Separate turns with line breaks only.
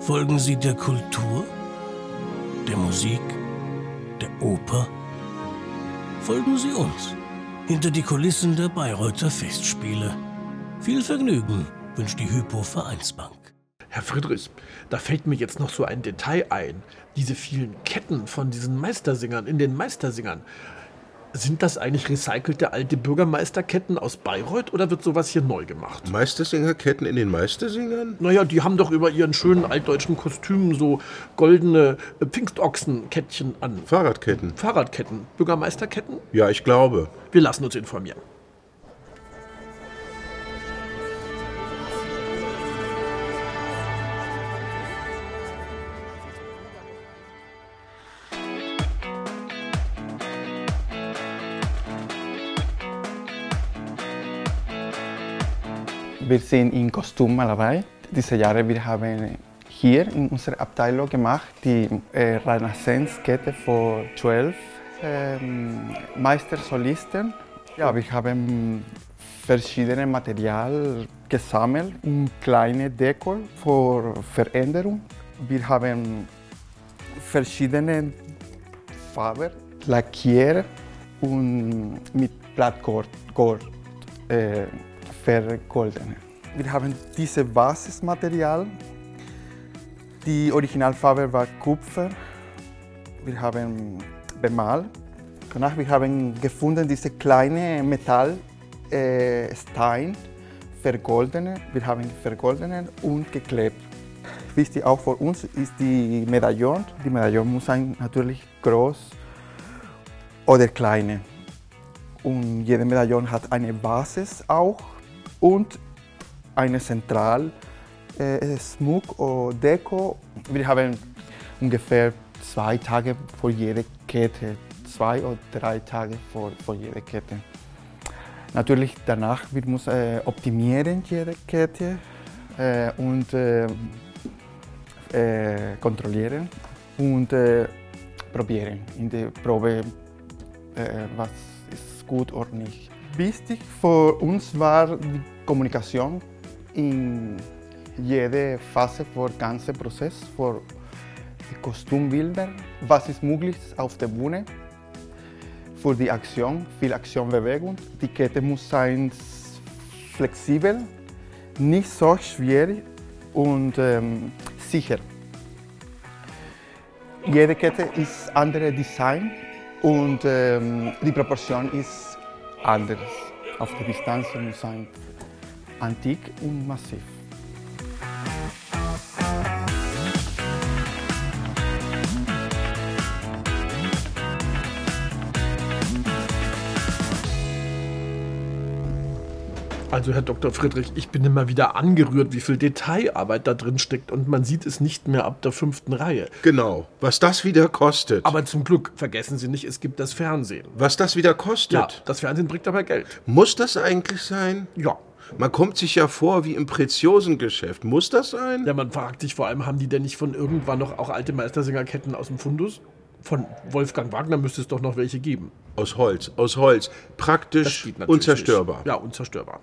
Folgen Sie der Kultur, der Musik, der Oper? Folgen Sie uns hinter die Kulissen der Bayreuther Festspiele. Viel Vergnügen wünscht die Hypo Vereinsbank.
Herr Friedrich, da fällt mir jetzt noch so ein Detail ein. Diese vielen Ketten von diesen Meistersingern in den Meistersingern. Sind das eigentlich recycelte alte Bürgermeisterketten aus Bayreuth oder wird sowas hier neu gemacht?
Meistersingerketten in den Meistersingern?
Naja, die haben doch über ihren schönen altdeutschen Kostümen so goldene äh, Pfingstochsenkettchen an.
Fahrradketten?
Fahrradketten. Bürgermeisterketten?
Ja, ich glaube.
Wir lassen uns informieren.
Wir sind in Kostümmalerei. Diese Jahre wir haben hier in unserer Abteilung gemacht die äh, Renaissance-Kette für zwölf ähm, Meistersolisten. Ja, wir haben verschiedene Material gesammelt, um kleine Deko für Veränderung. Wir haben verschiedene Farben lackiert und mit Blattgold Gold, äh, vergoldene. Wir haben dieses Basismaterial. Die Originalfarbe war Kupfer. Wir haben bemalt. Danach wir haben gefunden diese kleine Metallstein, äh, vergoldene. Wir haben vergoldene und geklebt. Wichtig auch für uns ist die Medaillon. Die Medaillon muss sein natürlich groß oder kleine. Und jede Medaillon hat eine Basis auch und eine Zentral äh, Smug oder Deko. Wir haben ungefähr zwei Tage vor jede Kette, zwei oder drei Tage vor, vor jeder Kette. Natürlich danach wir müssen äh, optimieren jede Kette äh, und äh, äh kontrollieren und äh, probieren in der Probe, äh, was ist gut oder nicht. Wichtig für uns war die Kommunikation in jeder Phase für den ganzen Prozess, für die Kostümbilder, was ist möglich auf der Bühne, für die Aktion, viel Aktionbewegung. Die Kette muss sein flexibel, nicht so schwierig und ähm, sicher. Jede Kette ist andere Design und ähm, die Proportion ist anders. Auf der Distanz muss sein antik und massiv.
Also Herr Dr. Friedrich, ich bin immer wieder angerührt, wie viel Detailarbeit da drin steckt und man sieht es nicht mehr ab der fünften Reihe.
Genau, was das wieder kostet.
Aber zum Glück, vergessen Sie nicht, es gibt das Fernsehen.
Was das wieder kostet?
Ja, das Fernsehen bringt aber Geld.
Muss das eigentlich sein?
Ja.
Man kommt sich ja vor wie im Preziosengeschäft. Muss das sein?
Ja, man fragt sich vor allem, haben die denn nicht von irgendwann noch auch alte Meistersingerketten aus dem Fundus? Von Wolfgang Wagner müsste es doch noch welche geben.
Aus Holz, aus Holz. Praktisch unzerstörbar.
Nicht. Ja, unzerstörbar.